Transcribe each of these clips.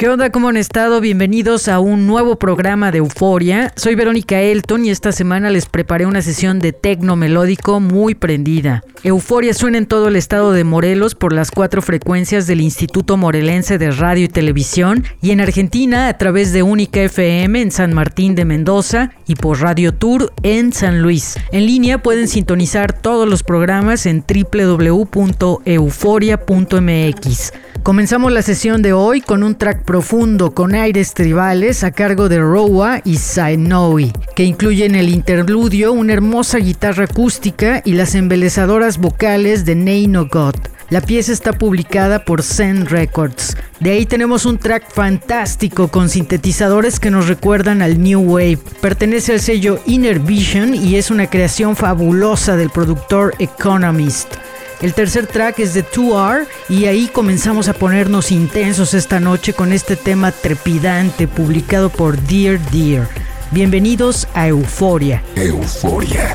¿Qué onda? ¿Cómo han estado? Bienvenidos a un nuevo programa de Euforia. Soy Verónica Elton y esta semana les preparé una sesión de tecno melódico muy prendida. Euforia suena en todo el estado de Morelos por las cuatro frecuencias del Instituto Morelense de Radio y Televisión y en Argentina a través de Única FM en San Martín de Mendoza y por Radio Tour en San Luis. En línea pueden sintonizar todos los programas en www.euforia.mx. Comenzamos la sesión de hoy con un track profundo con aires tribales a cargo de Rowa y Sainoui, que incluyen el interludio, una hermosa guitarra acústica y las embelezadoras vocales de Neino God. La pieza está publicada por Zen Records. De ahí tenemos un track fantástico con sintetizadores que nos recuerdan al New Wave. Pertenece al sello Inner Vision y es una creación fabulosa del productor Economist. El tercer track es de 2R y ahí comenzamos a ponernos intensos esta noche con este tema trepidante publicado por Dear Dear. Bienvenidos a Euforia. Euforia.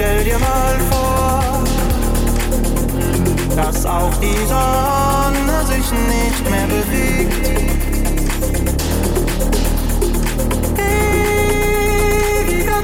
Stell dir mal vor, dass auch die Sonne sich nicht mehr bewegt. Ewiger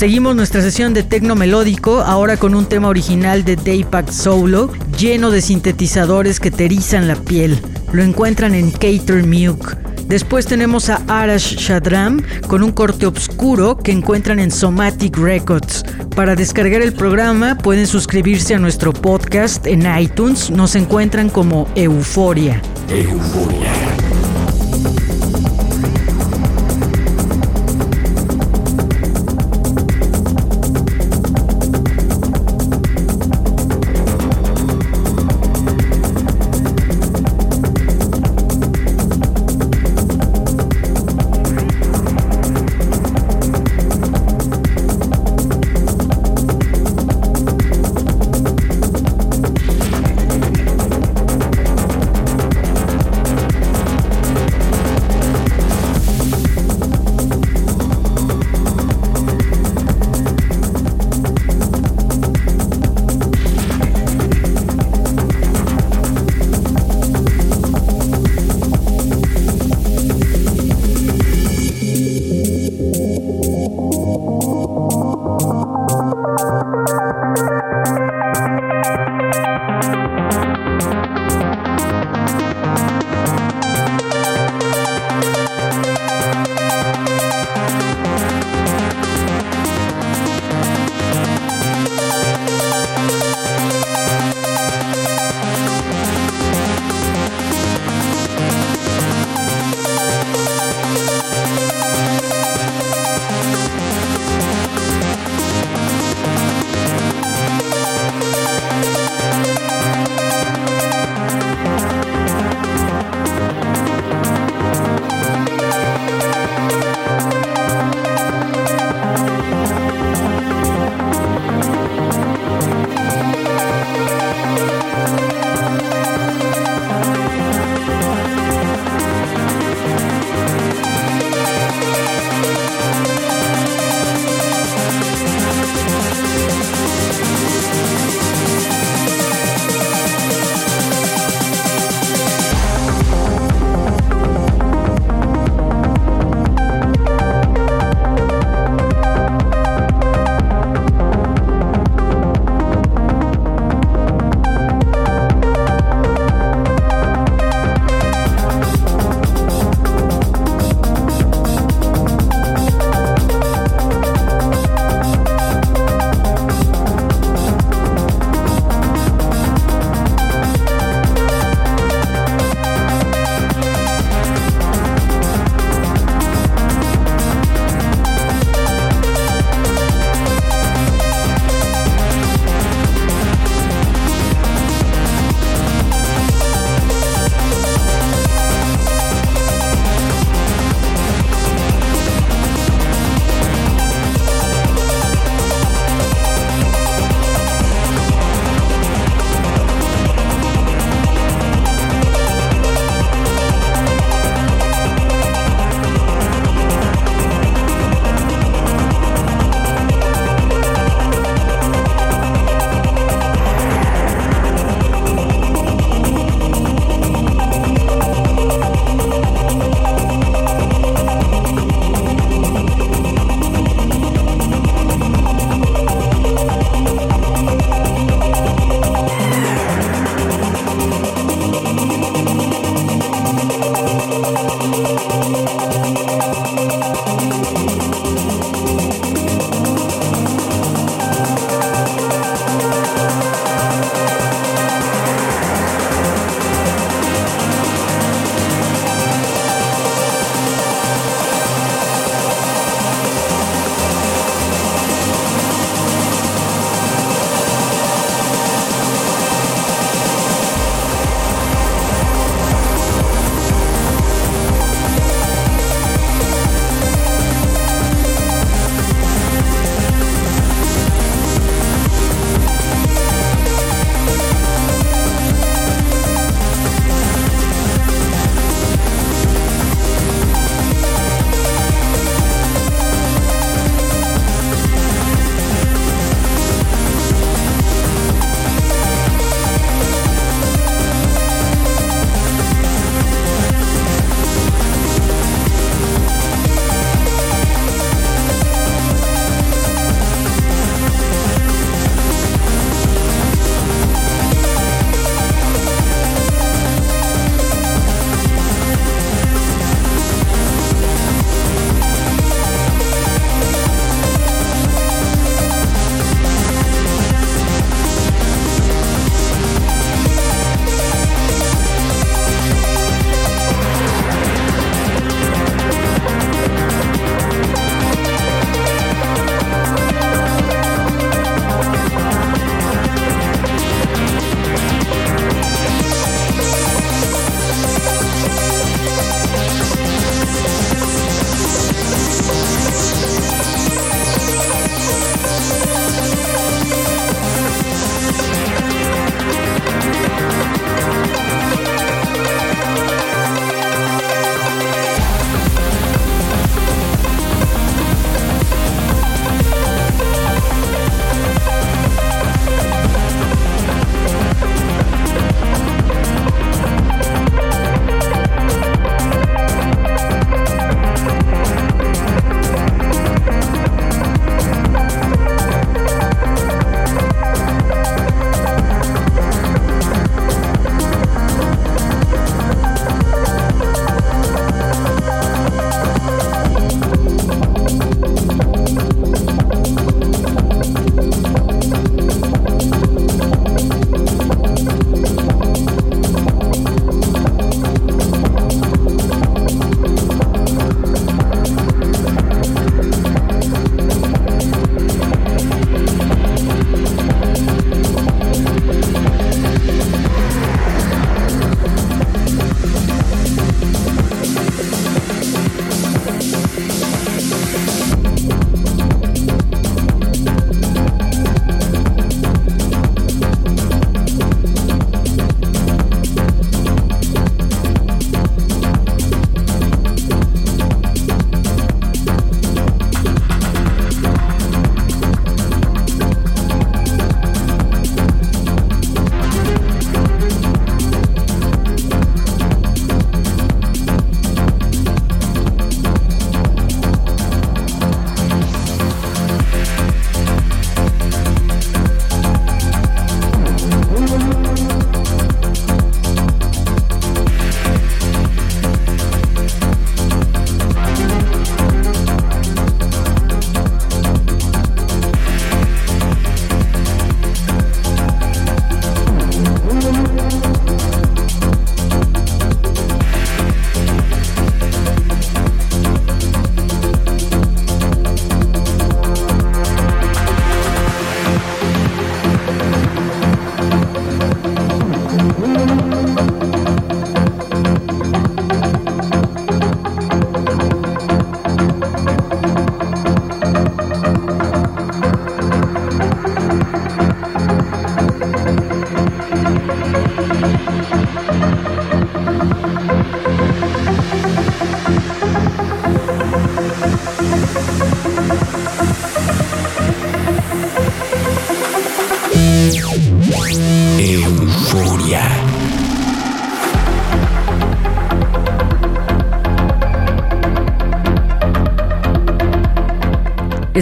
Seguimos nuestra sesión de tecno melódico, ahora con un tema original de Daypack Solo, lleno de sintetizadores que te erizan la piel. Lo encuentran en Cater Muke. Después tenemos a Arash Shadram con un corte oscuro que encuentran en Somatic Records. Para descargar el programa pueden suscribirse a nuestro podcast en iTunes. Nos encuentran como Euforia. Euforia.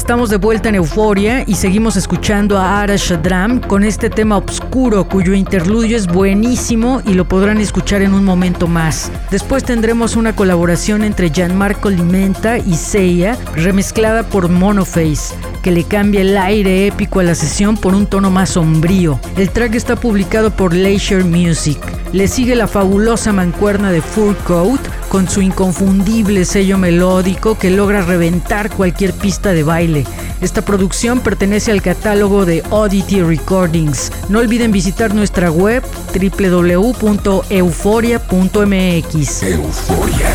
Estamos de vuelta en Euforia y seguimos escuchando a Ara Shadram con este tema oscuro cuyo interludio es buenísimo y lo podrán escuchar en un momento más. Después tendremos una colaboración entre Gianmarco Limenta y Seiya remezclada por Monoface que le cambia el aire épico a la sesión por un tono más sombrío. El track está publicado por Leisure Music. Le sigue la fabulosa mancuerna de Full Coat con su inconfundible sello melódico que logra reventar cualquier pista de baile. Esta producción pertenece al catálogo de Oddity Recordings. No olviden visitar nuestra web www.euforia.mx. Euforia.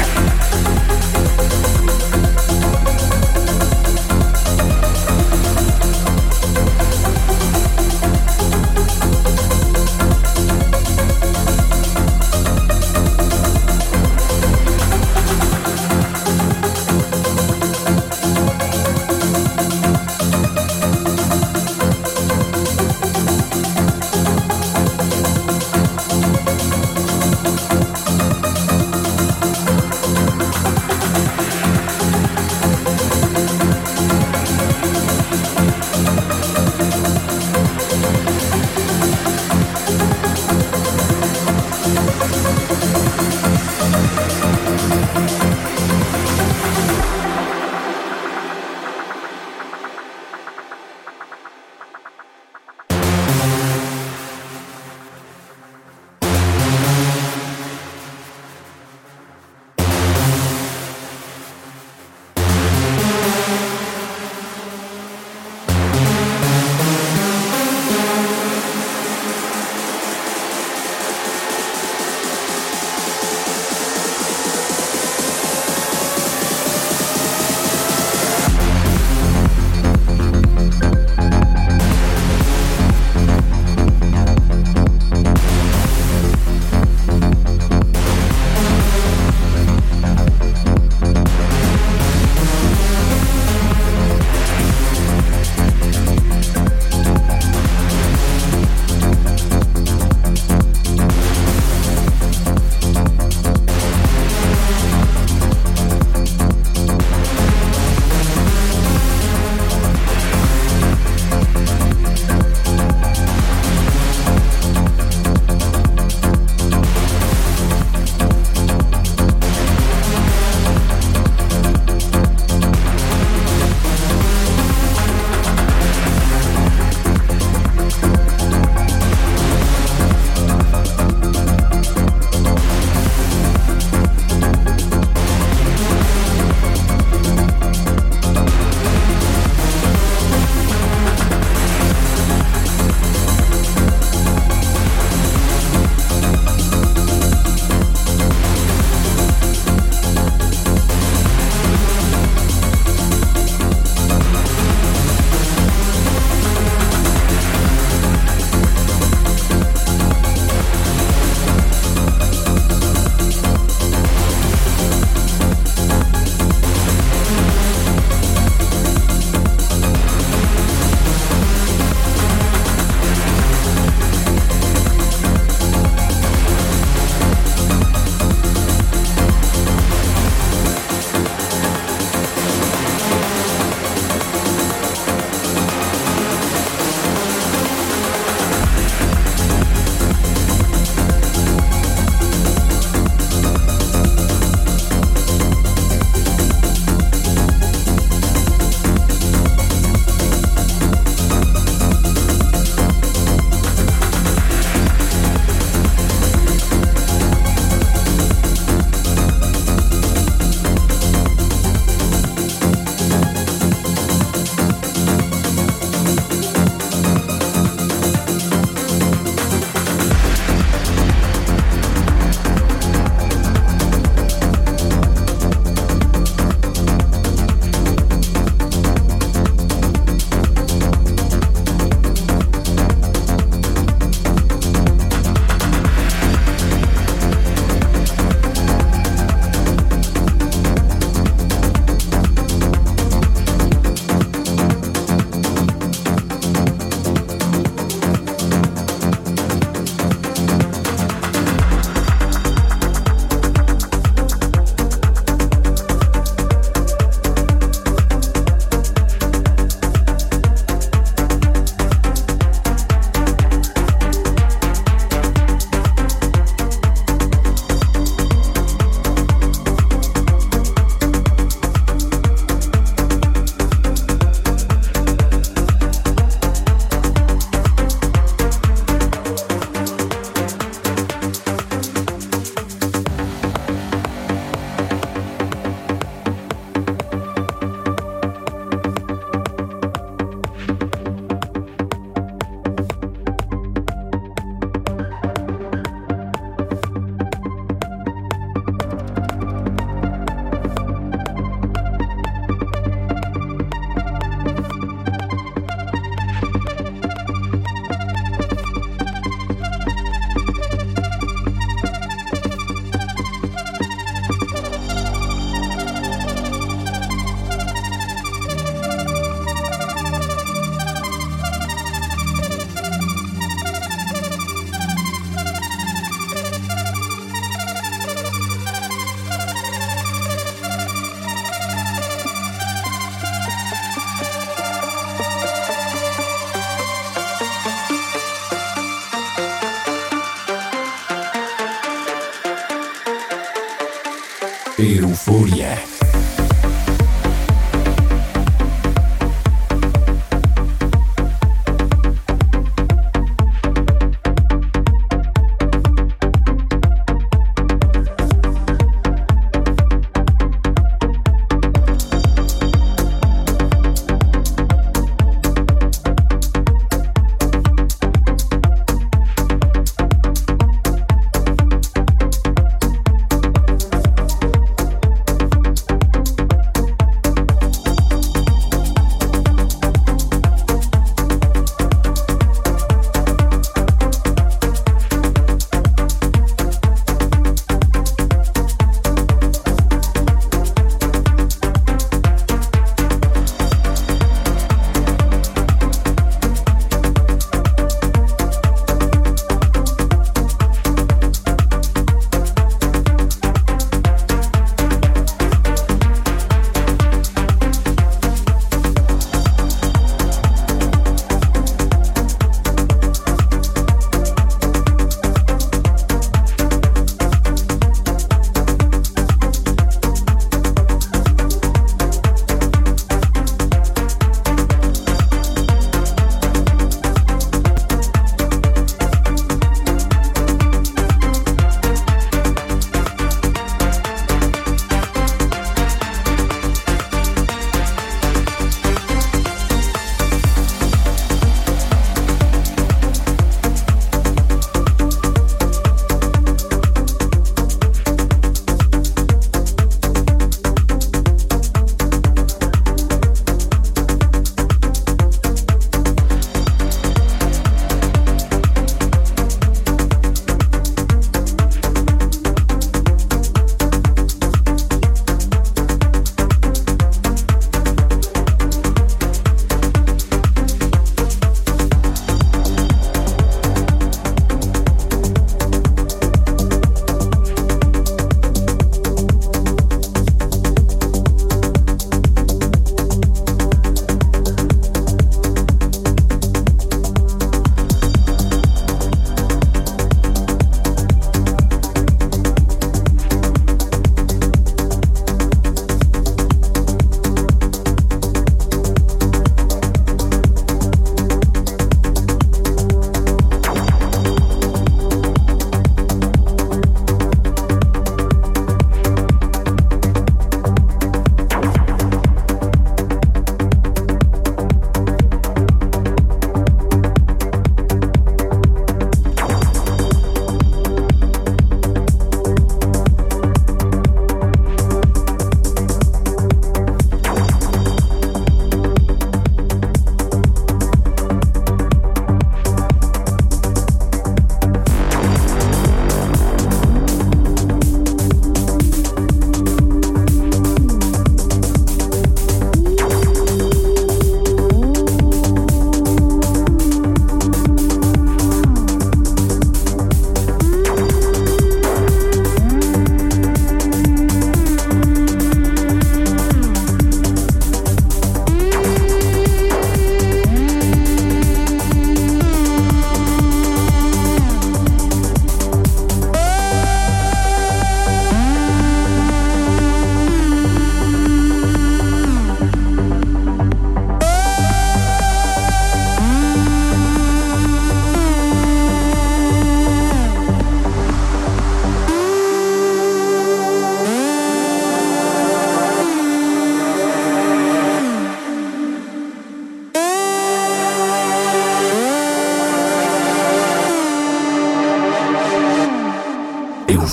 Euforia.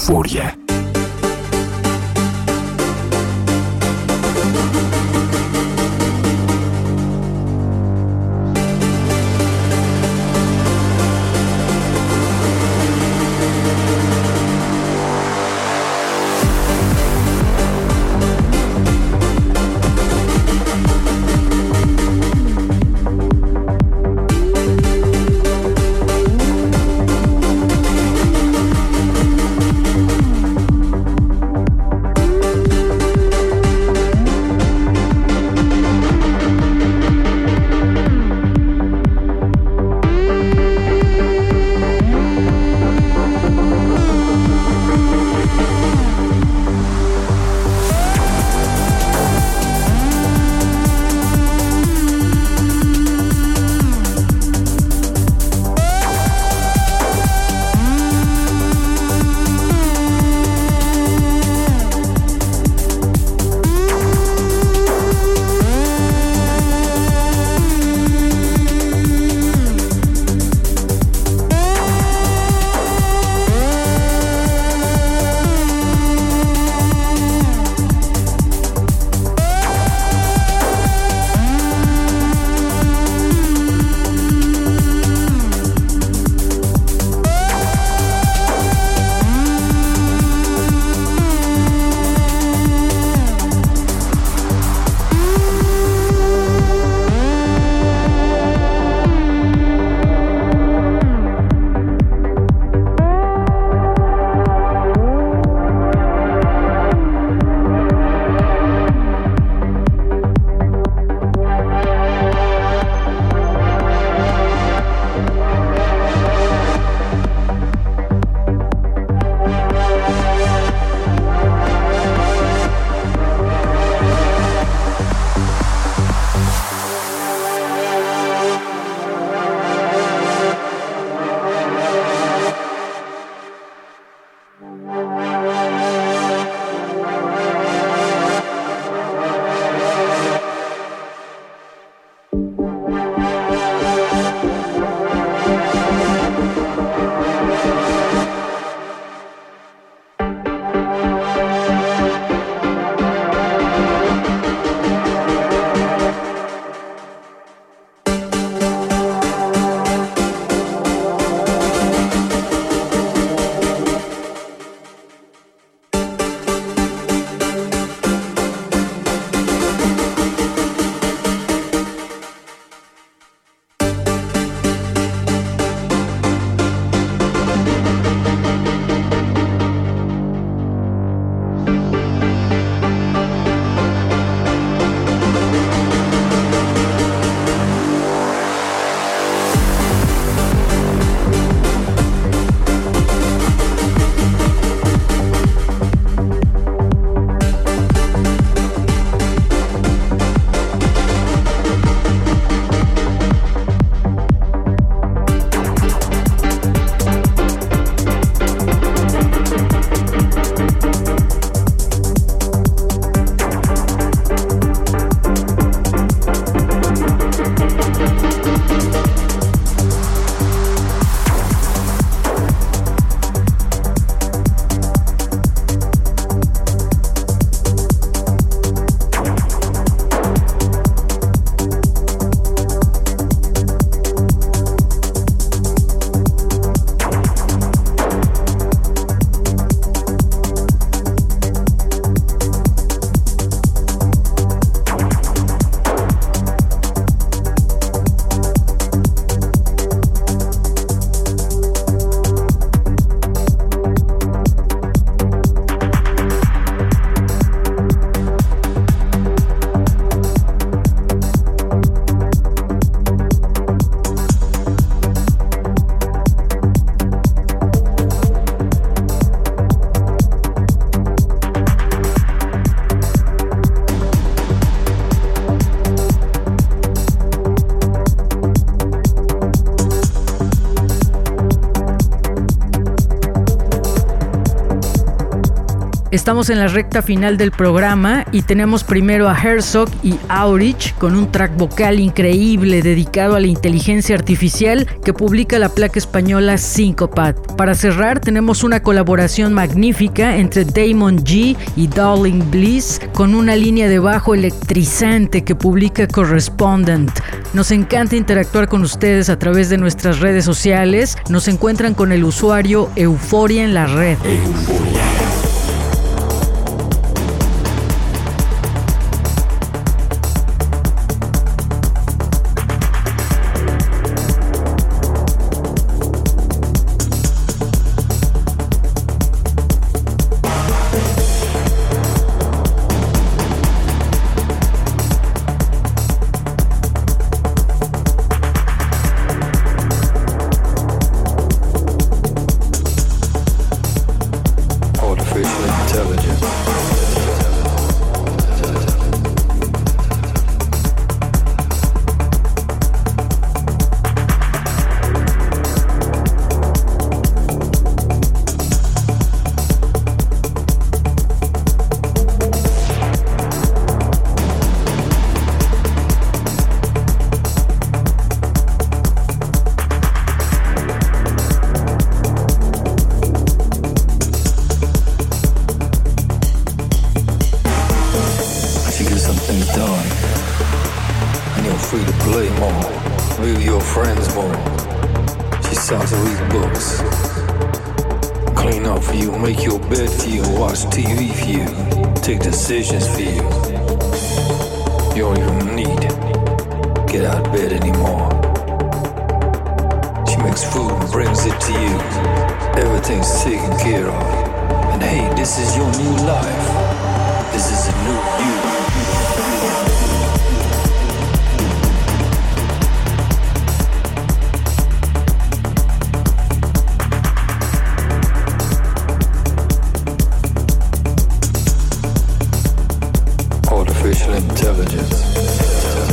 Euforia. Estamos en la recta final del programa y tenemos primero a Herzog y Aurich con un track vocal increíble dedicado a la inteligencia artificial que publica la placa española Syncopat. Para cerrar tenemos una colaboración magnífica entre Damon G y Darling Bliss con una línea de bajo electrizante que publica Correspondent. Nos encanta interactuar con ustedes a través de nuestras redes sociales. Nos encuentran con el usuario Euforia en la red. artificial intelligence.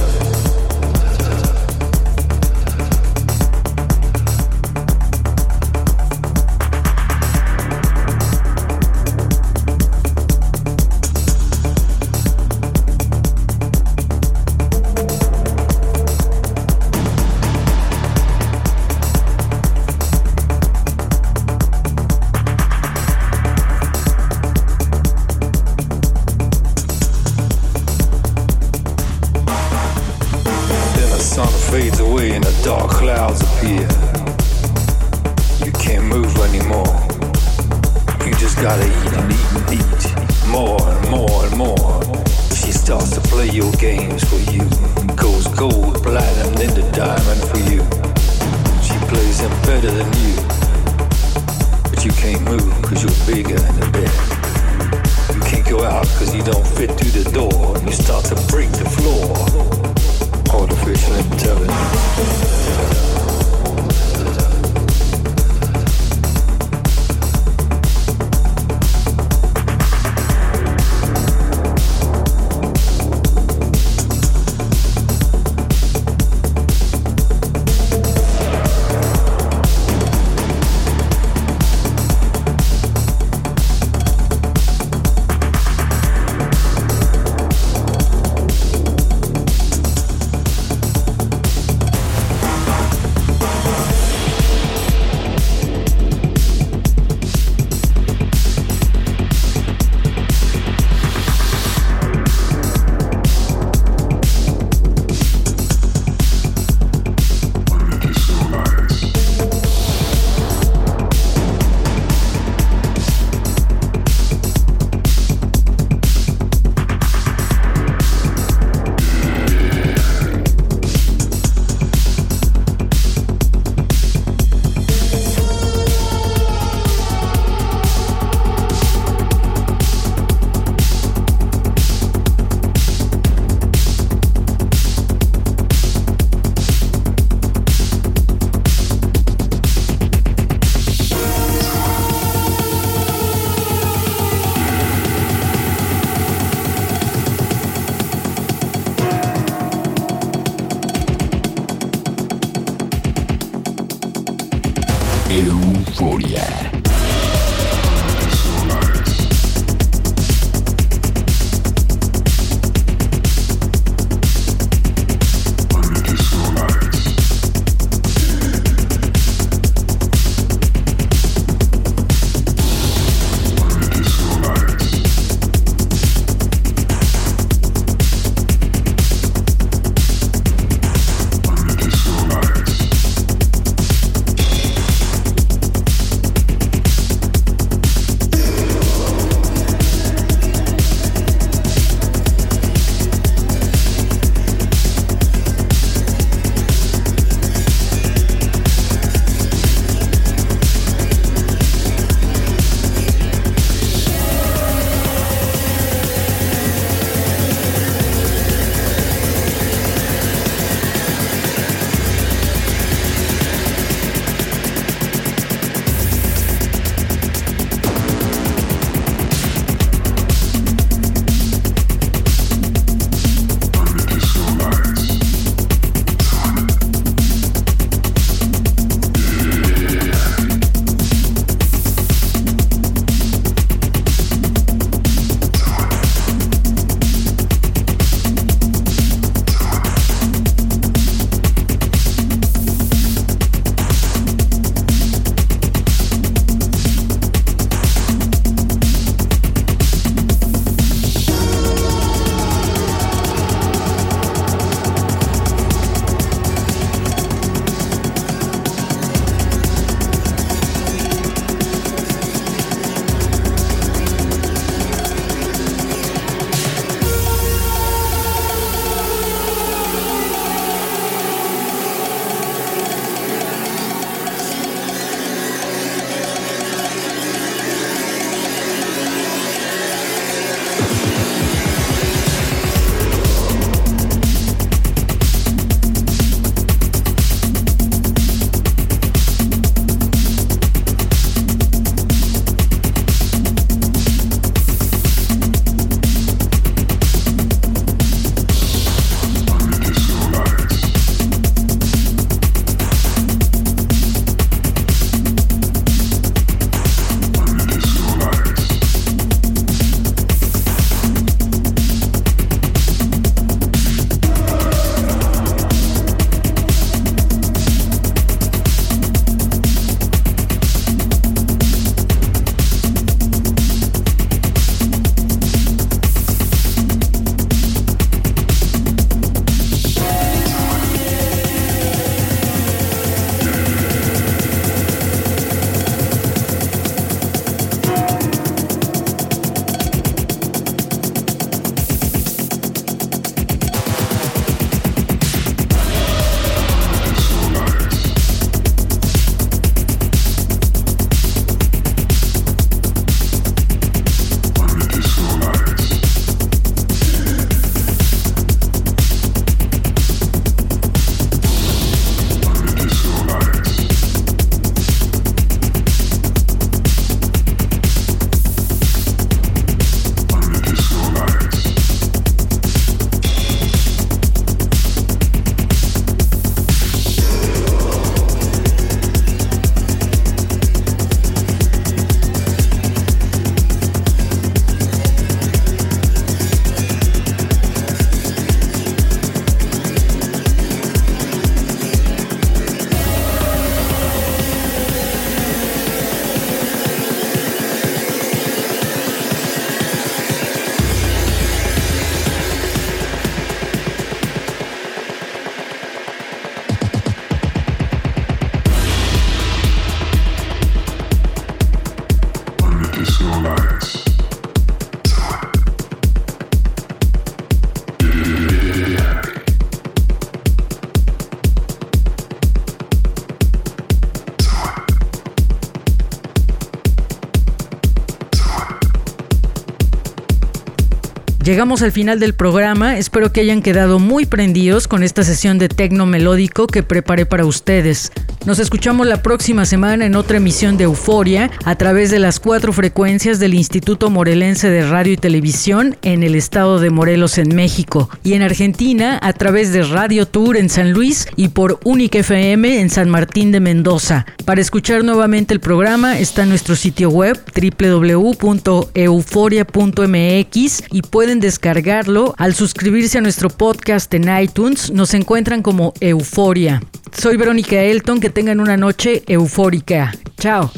Llegamos al final del programa, espero que hayan quedado muy prendidos con esta sesión de tecno melódico que preparé para ustedes. Nos escuchamos la próxima semana en otra emisión de Euforia a través de las cuatro frecuencias del Instituto Morelense de Radio y Televisión en el estado de Morelos en México y en Argentina a través de Radio Tour en San Luis y por Única FM en San Martín de Mendoza. Para escuchar nuevamente el programa está en nuestro sitio web www.euforia.mx y pueden descargarlo al suscribirse a nuestro podcast en iTunes. Nos encuentran como Euforia. Soy Verónica Elton, que tengan una noche eufórica. Chao.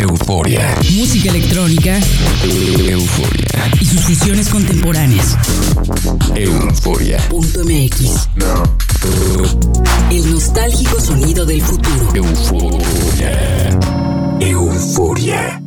Euforia. Música electrónica. Euforia. Y sus fusiones contemporáneas. Euforia.mx. No. El nostálgico sonido del futuro. Euforia. Euforia.